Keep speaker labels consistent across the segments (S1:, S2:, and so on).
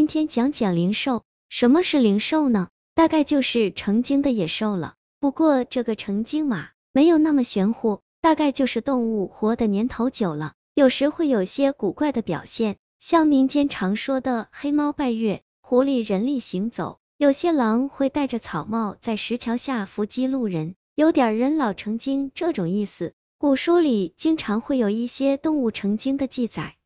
S1: 今天讲讲灵兽，什么是灵兽呢？大概就是成精的野兽了。不过这个成精嘛，没有那么玄乎，大概就是动物活的年头久了，有时会有些古怪的表现，像民间常说的黑猫拜月，狐狸人力行走，有些狼会戴着草帽在石桥下伏击路人，有点人老成精这种意思。古书里经常会有一些动物成精的记载，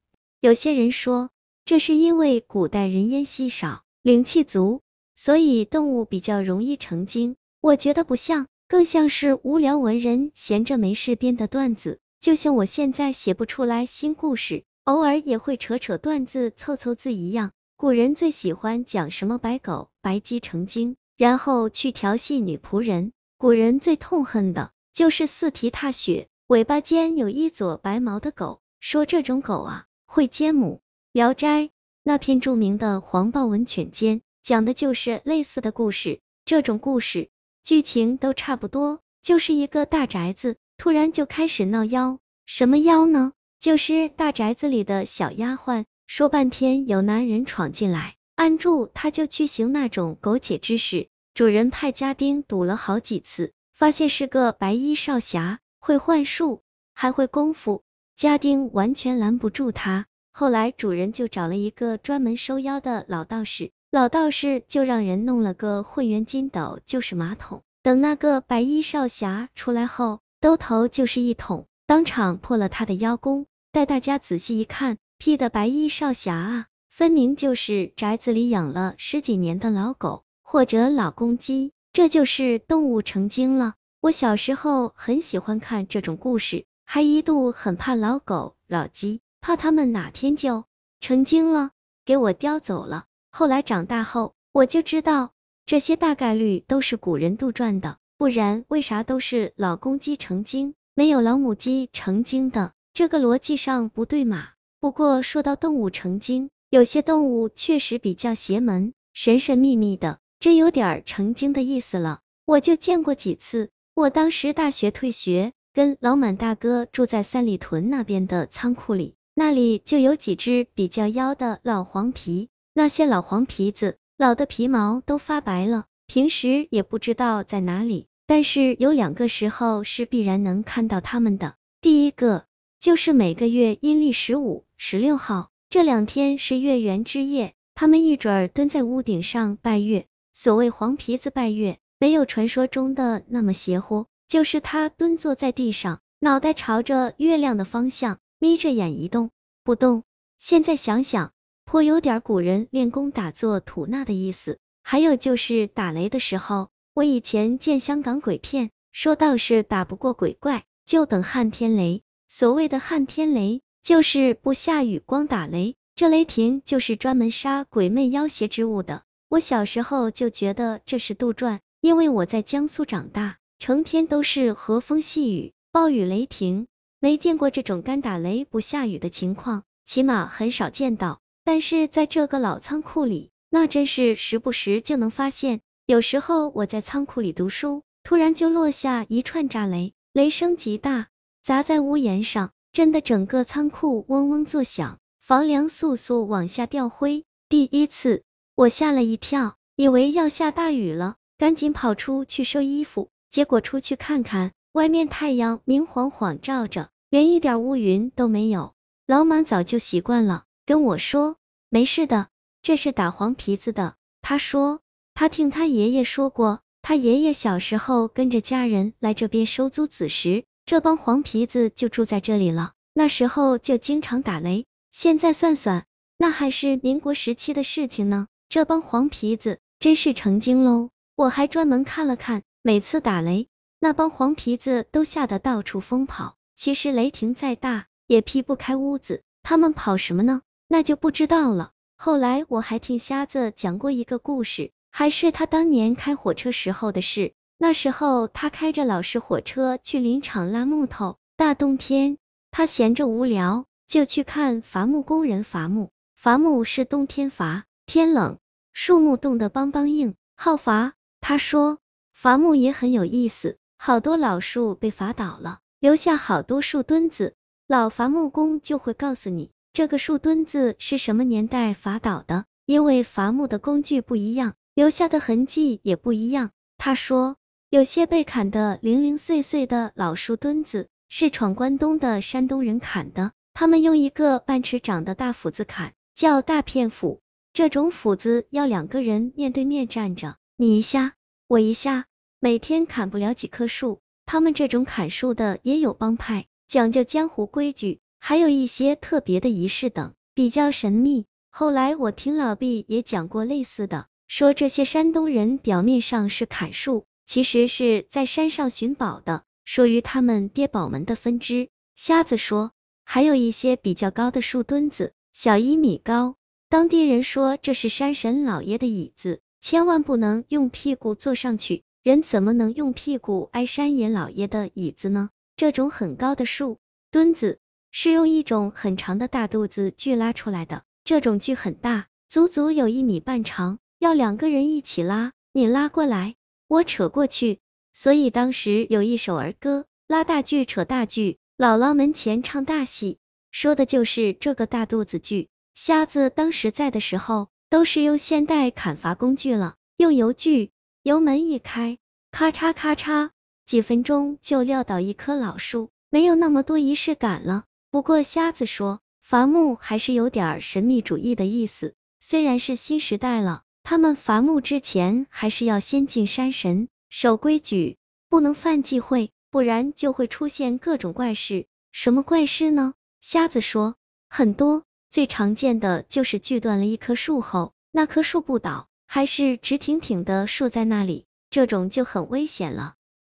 S1: 有些人说。这是因为古代人烟稀少，灵气足，所以动物比较容易成精。我觉得不像，更像是无聊文人闲着没事编的段子。就像我现在写不出来新故事，偶尔也会扯扯段子凑凑字一样。古人最喜欢讲什么白狗、白鸡成精，然后去调戏女仆人。古人最痛恨的就是四蹄踏雪，尾巴尖有一撮白毛的狗，说这种狗啊会奸母。聊斋那篇著名的黄豹文犬奸，讲的就是类似的故事。这种故事剧情都差不多，就是一个大宅子突然就开始闹妖。什么妖呢？就是大宅子里的小丫鬟，说半天有男人闯进来，按住他就去行那种苟且之事。主人派家丁堵了好几次，发现是个白衣少侠，会幻术，还会功夫，家丁完全拦不住他。后来主人就找了一个专门收妖的老道士，老道士就让人弄了个混元金斗，就是马桶。等那个白衣少侠出来后，兜头就是一桶，当场破了他的妖功。带大家仔细一看，屁的白衣少侠啊，分明就是宅子里养了十几年的老狗或者老公鸡，这就是动物成精了。我小时候很喜欢看这种故事，还一度很怕老狗老鸡。怕他们哪天就成精了，给我叼走了。后来长大后，我就知道这些大概率都是古人杜撰的，不然为啥都是老公鸡成精，没有老母鸡成精的？这个逻辑上不对嘛。不过说到动物成精，有些动物确实比较邪门，神神秘秘的，真有点成精的意思了。我就见过几次。我当时大学退学，跟老满大哥住在三里屯那边的仓库里。那里就有几只比较妖的老黄皮，那些老黄皮子，老的皮毛都发白了，平时也不知道在哪里，但是有两个时候是必然能看到他们的。第一个就是每个月阴历十五、十六号这两天是月圆之夜，他们一准儿蹲在屋顶上拜月。所谓黄皮子拜月，没有传说中的那么邪乎，就是他蹲坐在地上，脑袋朝着月亮的方向。眯着眼一动不动，现在想想颇有点古人练功打坐吐纳的意思。还有就是打雷的时候，我以前见香港鬼片，说道是打不过鬼怪，就等撼天雷。所谓的撼天雷，就是不下雨光打雷，这雷霆就是专门杀鬼魅妖邪之物的。我小时候就觉得这是杜撰，因为我在江苏长大，成天都是和风细雨、暴雨雷霆。没见过这种干打雷不下雨的情况，起码很少见到。但是在这个老仓库里，那真是时不时就能发现。有时候我在仓库里读书，突然就落下一串炸雷，雷声极大，砸在屋檐上，震得整个仓库嗡嗡作响，房梁簌簌往下掉灰。第一次，我吓了一跳，以为要下大雨了，赶紧跑出去收衣服，结果出去看看，外面太阳明晃晃照着。连一点乌云都没有，老马早就习惯了，跟我说没事的，这是打黄皮子的。他说他听他爷爷说过，他爷爷小时候跟着家人来这边收租子时，这帮黄皮子就住在这里了，那时候就经常打雷。现在算算，那还是民国时期的事情呢。这帮黄皮子真是成精喽！我还专门看了看，每次打雷，那帮黄皮子都吓得到处疯跑。其实雷霆再大，也劈不开屋子，他们跑什么呢？那就不知道了。后来我还听瞎子讲过一个故事，还是他当年开火车时候的事。那时候他开着老式火车去林场拉木头，大冬天，他闲着无聊，就去看伐木工人伐木。伐木是冬天伐，天冷，树木冻得梆梆硬，好伐。他说伐木也很有意思，好多老树被伐倒了。留下好多树墩子，老伐木工就会告诉你这个树墩子是什么年代伐倒的，因为伐木的工具不一样，留下的痕迹也不一样。他说，有些被砍得零零碎碎的老树墩子，是闯关东的山东人砍的，他们用一个半尺长的大斧子砍，叫大片斧。这种斧子要两个人面对面站着，你一下，我一下，每天砍不了几棵树。他们这种砍树的也有帮派，讲究江湖规矩，还有一些特别的仪式等，比较神秘。后来我听老毕也讲过类似的，说这些山东人表面上是砍树，其实是在山上寻宝的，属于他们爹宝们的分支。瞎子说，还有一些比较高的树墩子，小一米高。当地人说这是山神老爷的椅子，千万不能用屁股坐上去，人怎么能用屁股挨山野老爷的椅子呢？这种很高的树墩子是用一种很长的大肚子锯拉出来的，这种锯很大，足足有一米半长，要两个人一起拉，你拉过来，我扯过去，所以当时有一首儿歌，拉大锯扯大锯，姥姥门前唱大戏，说的就是这个大肚子锯。瞎子当时在的时候，都是用现代砍伐工具了，用油锯，油门一开，咔嚓咔嚓，几分钟就撂倒一棵老树，没有那么多仪式感了。不过瞎子说，伐木还是有点神秘主义的意思，虽然是新时代了，他们伐木之前还是要先敬山神，守规矩，不能犯忌讳，不然就会出现各种怪事。什么怪事呢？瞎子说，很多。最常见的就是锯断了一棵树后，那棵树不倒，还是直挺挺的竖在那里，这种就很危险了。